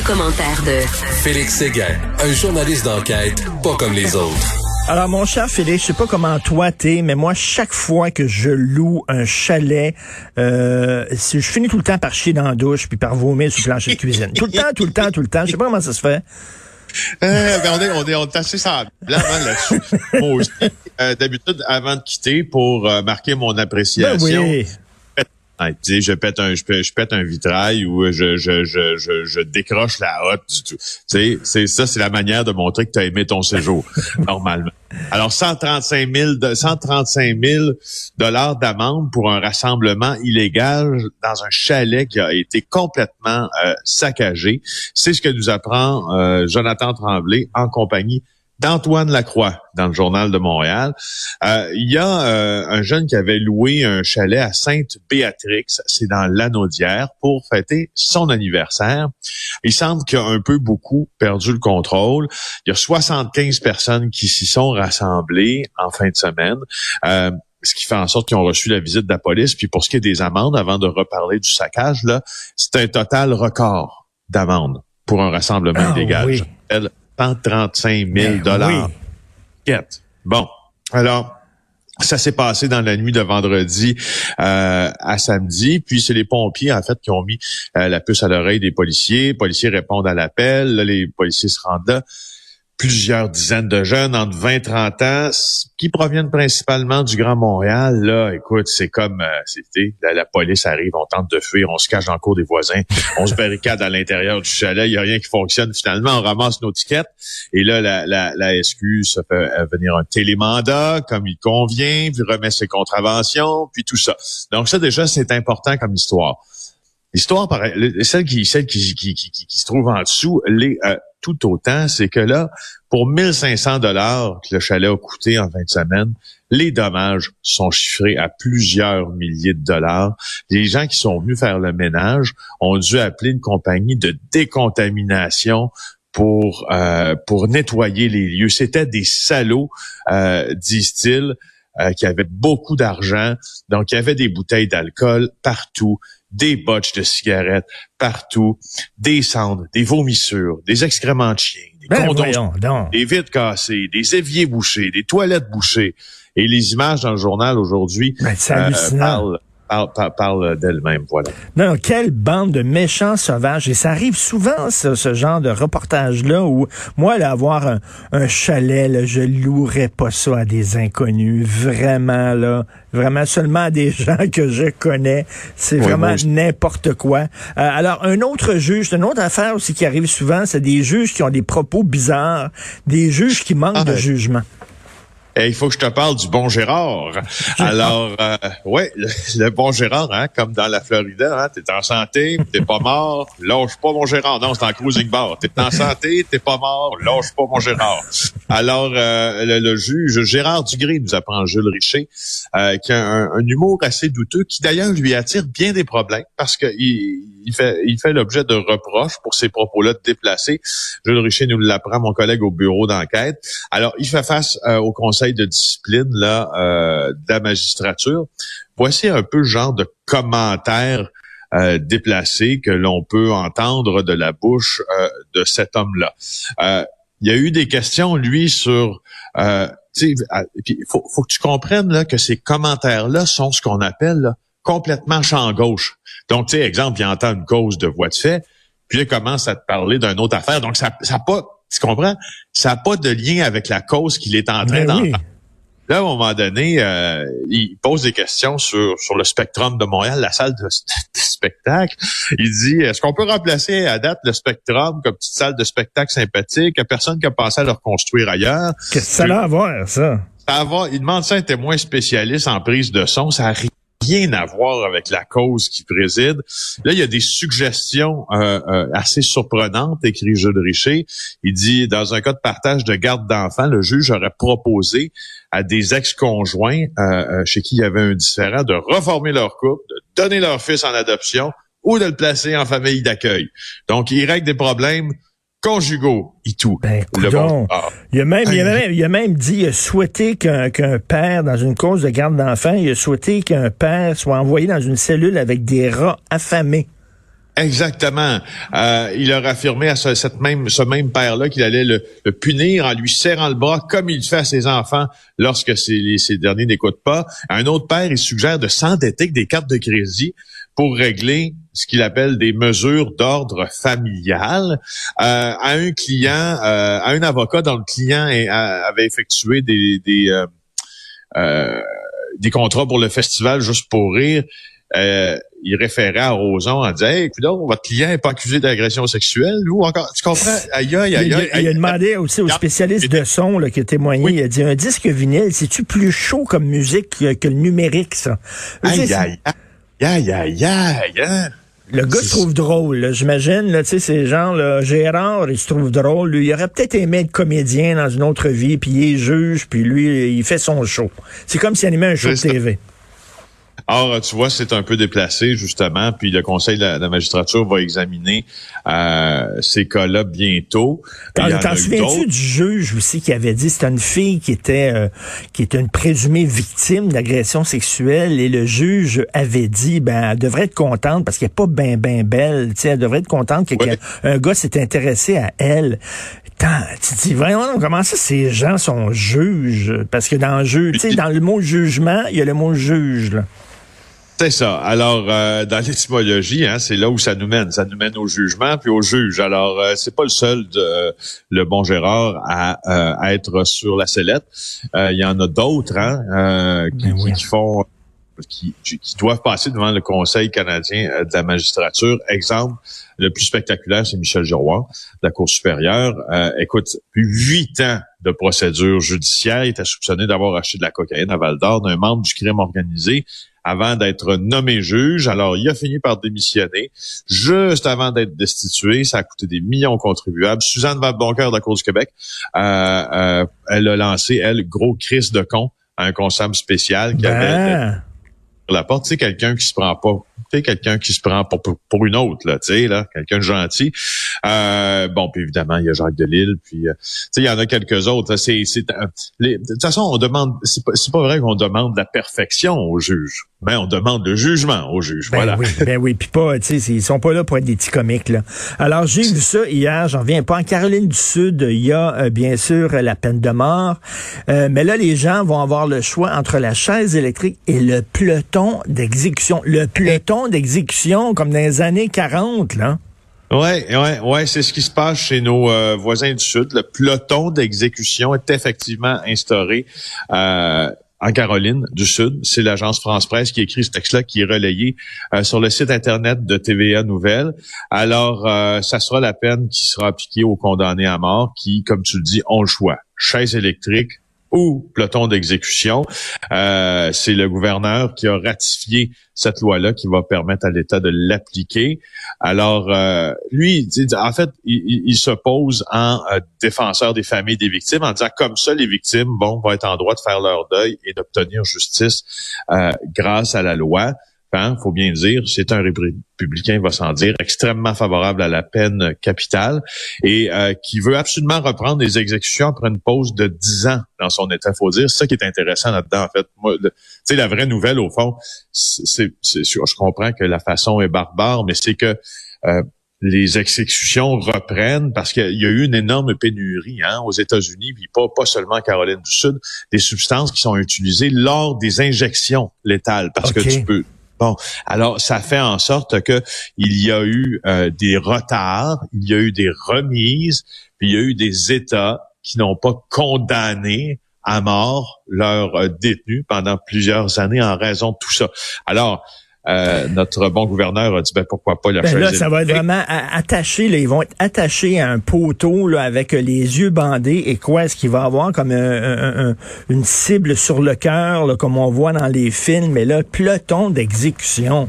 Le, commentaire de Félix Séguin, un journaliste d'enquête pas comme les autres. Alors, mon cher Félix, je sais pas comment toi t'es, mais moi, chaque fois que je loue un chalet, euh, je finis tout le temps par chier dans la douche puis par vomir sur le plancher de cuisine. Tout le temps, tout le temps, tout le temps. Je sais pas comment ça se fait. Euh, ben on, est, on, est, on est assez semblant hein, là-dessus. Moi aussi, euh, d'habitude, avant de quitter, pour euh, marquer mon appréciation, Ben oui. Je pète un, je, pète- un vitrail ou je, je, je, je, décroche la hotte du tout. C'est ça, c'est la manière de montrer que tu as aimé ton séjour, normalement. Alors, 135 000, de- 135 000 dollars d'amende pour un rassemblement illégal dans un chalet qui a été complètement euh, saccagé. C'est ce que nous apprend euh, Jonathan Tremblay en compagnie d'Antoine Lacroix dans le journal de Montréal. Euh, Il y a euh, un jeune qui avait loué un chalet à Sainte-Béatrix, c'est dans l'Anaudière, pour fêter son anniversaire. Il semble qu'il a un peu beaucoup perdu le contrôle. Il y a 75 personnes qui s'y sont rassemblées en fin de semaine. Euh, ce qui fait en sorte qu'ils ont reçu la visite de la police. Puis pour ce qui est des amendes, avant de reparler du saccage, là, c'est un total record d'amendes pour un rassemblement Ah illégal. oui. Je rappelle, 135 000 Ben dollars. oui. Bon, alors. Ça s'est passé dans la nuit de vendredi euh, à samedi. Puis c'est les pompiers, en fait, qui ont mis euh, la puce à l'oreille des policiers. Les policiers répondent à l'appel. Là, les policiers se rendent là. Plusieurs dizaines de jeunes entre 20 et 30 ans qui proviennent principalement du Grand Montréal. Là, écoute, c'est comme euh, c'était la, la police arrive, on tente de fuir, on se cache dans le cours des voisins, on se barricade à l'intérieur du chalet, il y a rien qui fonctionne. Finalement, on ramasse nos tickets et là, la, la, la SQ se fait euh, venir un télémandat comme il convient, puis remet ses contraventions, puis tout ça. Donc ça, déjà, c'est important comme histoire. L'histoire, celle qui, celle qui, qui, qui, qui- se trouve en dessous, l'est euh, tout autant, c'est que là, pour 1500 dollars que le chalet a coûté en 20 semaines, les dommages sont chiffrés à plusieurs milliers de dollars. Les gens qui sont venus faire le ménage ont dû appeler une compagnie de décontamination pour euh, pour nettoyer les lieux. C'était des salauds, euh, disent-ils, euh, qui avaient beaucoup d'argent. Donc, il y avait des bouteilles d'alcool partout, des botches de cigarettes partout, des cendres, des vomissures, des excréments de chiens, des Ben condoms des vitres cassées, des éviers bouchés, des toilettes bouchées. Et les images dans le journal aujourd'hui Ben, euh, parlent, parlent d'elles-mêmes. Voilà. Non, quelle bande de méchants sauvages. Et ça arrive souvent, ce, ce genre de reportage-là, où moi, là, avoir un, un chalet, là, je louerais pas ça à des inconnus. Vraiment, là. Vraiment seulement à des gens que je connais. C'est Oui, vraiment n'importe quoi. Euh, alors, un autre juge, une autre affaire aussi qui arrive souvent, c'est des juges qui ont des propos bizarres, des juges qui manquent Ah, de ouais. jugement. Et il faut que je te parle du bon Gérard. Alors, euh, ouais, le, le bon Gérard, hein, comme dans la Florida, hein, t'es en santé, t'es pas mort, lâche pas mon Gérard. Non, c'est en cruising bar. T'es en santé, t'es pas mort, lâche pas mon Gérard. Alors, euh, le, le juge Gérard Dugré nous apprend Jules Richer, euh, qui a un, un humour assez douteux, qui d'ailleurs lui attire bien des problèmes parce que il, il fait, il fait l'objet de reproches pour ses propos-là déplacés. Jules Richer nous l'apprend, mon collègue au bureau d'enquête. Alors, il fait face euh, au conseil de discipline là euh, de la magistrature. Voici un peu le genre de commentaires euh, déplacés que l'on peut entendre de la bouche euh, de cet homme-là. Euh, il y a eu des questions, lui, sur... Puis faut, faut que tu comprennes là, que ces commentaires-là sont ce qu'on appelle complètement champ gauche. Donc, tu sais, exemple, il entend une cause de voie de fait, puis il commence à te parler d'une autre affaire. Donc, ça n'a pas, tu comprends? Ça n'a pas de lien avec la cause qu'il est en train Ben d'entendre. oui. Là, à un moment donné, euh, il pose des questions sur, sur le Spectrum de Montréal, la salle de, de spectacle. Il dit, est-ce qu'on peut remplacer à date le Spectrum comme petite salle de spectacle sympathique? Il y a personne qui a pensé à le reconstruire ailleurs. Qu'est-ce que ça a à voir, ça? Ça va, il demande ça à un témoin spécialiste en prise de son. Ça a ri- rien à voir avec la cause qui préside. Là, il y a des suggestions euh, euh, assez surprenantes, écrit Jules Richer. Il dit, dans un cas de partage de garde d'enfants, le juge aurait proposé à des ex-conjoints euh, chez qui il y avait un différent de reformer leur couple, de donner leur fils en adoption ou de le placer en famille d'accueil. Donc, il règle des problèmes conjugaux et tout. Ben, il, a même, il, a même, il a même dit, il a souhaité qu'un père, dans une cause de garde d'enfants, il a souhaité qu'un père soit envoyé dans une cellule avec des rats affamés. Exactement. Euh, il a affirmé à ce, cette même, ce même père-là qu'il allait le, punir en lui serrant le bras comme il fait à ses enfants lorsque ces, derniers n'écoutent pas. un autre père, il suggère de s'endetter avec des cartes de crédit pour régler ce qu'il appelle des mesures d'ordre familial euh, à un client, euh, à un avocat dont le client avait effectué des des, euh, des contrats pour le festival juste pour rire. Il référait à Roson en disant Hey, écoute, votre client n'est pas accusé d'agression sexuelle, ou encore. Tu comprends? Aïe, aïe, aïe, il, a demandé aussi aux spécialistes de son là, qui a témoigné, il a dit un disque vinyle, c'est-tu plus chaud comme musique que, que le numérique, ça? Aïe, aïe, aïe. Ya, ya, ya. Le gars se trouve drôle, j'imagine. Là, tu sais, c'est genre là, Gérard, il se trouve drôle. Lui, il aurait peut-être aimé être comédien dans une autre vie, puis il est juge, puis lui, il fait son show. C'est comme s'il animait un show de TV. Or, tu vois, c'est un peu déplacé, justement, puis le Conseil de la, magistrature va examiner euh, ces cas-là bientôt. T'en souviens-tu du juge aussi qui avait dit c'était une fille qui était euh, qui était une présumée victime d'agression sexuelle et le juge avait dit ben elle devrait être contente parce qu'elle est pas ben ben belle, tu sais, elle devrait être contente qu'un gars s'est intéressé à elle. tu te dis vraiment comment ça ces gens sont juges? Parce que dans le jeu, tu sais dans le mot jugement, il y a le mot juge là. C'est ça. Alors, euh, dans l'étymologie, hein, c'est là où ça nous mène. Ça nous mène au jugement puis au juge. Alors, euh, c'est pas le seul de le bon Gérard à, euh, être sur la sellette. Il y en a d'autres hein, ben qui, font qui, doivent passer devant le Conseil canadien de la magistrature. Exemple, le plus spectaculaire, c'est Michel Giroir, de la Cour supérieure. écoute, plus huit ans de procédure judiciaire, il était soupçonné d'avoir acheté de la cocaïne à Val d'Or d'un membre du crime organisé avant d'être nommé juge. Alors, il a fini par démissionner juste avant d'être destitué. Ça a coûté des millions contribuables. Suzanne Valboncoeur de la Cour du Québec, euh, euh, elle a lancé, elle, gros crise de con à un consomme spécial qui avait ben. la porte. Tu sais, quelqu'un qui se prend pas quelqu'un qui se prend pour, pour, une autre, là, tu sais, là, quelqu'un de gentil. Euh, bon, puis évidemment, il y a Jacques Delisle, puis euh, tu sais, il y en a quelques autres. C'est, c'est, euh, de toute façon, on demande, c'est pas, c'est pas vrai qu'on demande la perfection au juge, mais on demande le jugement au juge. Ben voilà. Oui, ben oui, puis pas, tu sais, ils sont pas là pour être des petits comiques là. Alors j'ai vu ça hier, j'en viens pas. En Caroline du Sud, il y a bien sûr la peine de mort, mais là les gens vont avoir le choix entre la chaise électrique et le peloton d'exécution. Le peloton d'exécution comme dans les années 40, là. Ouais, ouais, ouais, c'est ce qui se passe chez nos euh, voisins du Sud. Le peloton d'exécution est effectivement instauré euh, en Caroline du Sud. C'est l'agence France Presse qui écrit ce texte-là, qui est relayé euh, sur le site internet de TVA Nouvelles. Alors, ça sera la peine qui sera appliquée aux condamnés à mort, qui, comme tu le dis, ont le choix. Chaise électrique ou peloton d'exécution. Euh, c'est le gouverneur qui a ratifié cette loi-là qui va permettre à l'État de l'appliquer. Alors, euh, lui, en fait, il, se pose en euh, défenseur des familles des victimes en disant comme ça, les victimes vont être en droit de faire leur deuil et d'obtenir justice grâce à la loi. Il faut bien dire, c'est un républicain, il va s'en dire, extrêmement favorable à la peine capitale et euh, qui veut absolument reprendre les exécutions après une pause de 10 ans dans son État. faut dire, c'est ça qui est intéressant là-dedans, en fait. Tu sais, la vraie nouvelle, au fond, c'est, je comprends que la façon est barbare, mais c'est que euh, les exécutions reprennent parce qu'il y a eu une énorme pénurie hein, aux États-Unis, puis pas, pas seulement en Caroline du Sud, des substances qui sont utilisées lors des injections létales, parce que tu peux Bon, alors ça fait en sorte que il y a eu euh, des retards, il y a eu des remises, puis il y a eu des États qui n'ont pas condamné à mort leurs euh, détenus pendant plusieurs années en raison de tout ça. Alors, euh, notre bon gouverneur a dit ben pourquoi pas le ben là, ça va être vraiment attaché. Là, ils vont être attachés à un poteau là, avec les yeux bandés. Et quoi est-ce qu'il va avoir comme une cible sur le cœur, comme on voit dans les films, mais là, peloton d'exécution.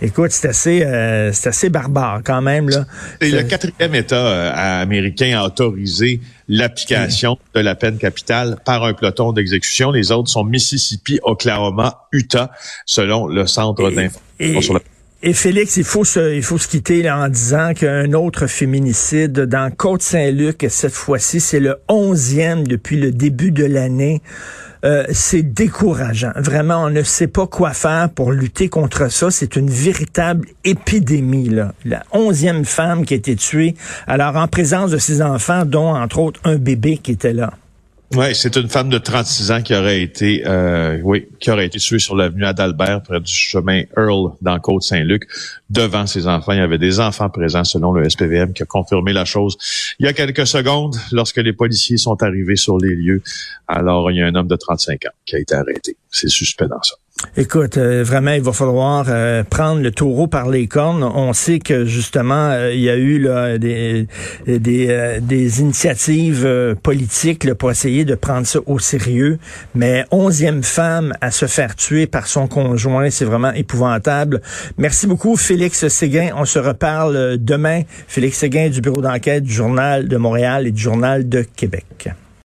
Écoute, c'est assez, euh, c'est assez barbare quand même là. C'est le quatrième État euh, américain à autoriser l'application de la peine capitale par un peloton d'exécution. Les autres sont Mississippi, Oklahoma, Utah, selon le centre d'information et Félix, il faut se, il faut se quitter là, en disant qu'un autre féminicide dans Côte-Saint-Luc, cette fois-ci, c'est le onzième depuis le début de l'année. Euh, c'est décourageant. Vraiment, on ne sait pas quoi faire pour lutter contre ça. C'est une véritable épidémie. Là. La onzième femme qui a été tuée, alors en présence de ses enfants, dont entre autres un bébé qui était là. Oui, c'est une femme de 36 ans qui aurait été, euh, oui, qui aurait été tuée sur l'avenue Adalbert, près du chemin Earl, dans Côte-Saint-Luc, devant ses enfants. Il y avait des enfants présents, selon le SPVM, qui a confirmé la chose il y a quelques secondes, lorsque les policiers sont arrivés sur les lieux. Alors, il y a un homme de 35 ans qui a été arrêté. C'est suspect dans ça. Écoute, euh, vraiment, il va falloir euh, prendre le taureau par les cornes. On sait que justement, euh, il y a eu des, des initiatives politiques pour essayer de prendre ça au sérieux. Mais onzième femme à se faire tuer par son conjoint, c'est vraiment épouvantable. Merci beaucoup, Félix Séguin. On se reparle demain. Félix Séguin du bureau d'enquête du Journal de Montréal et du Journal de Québec.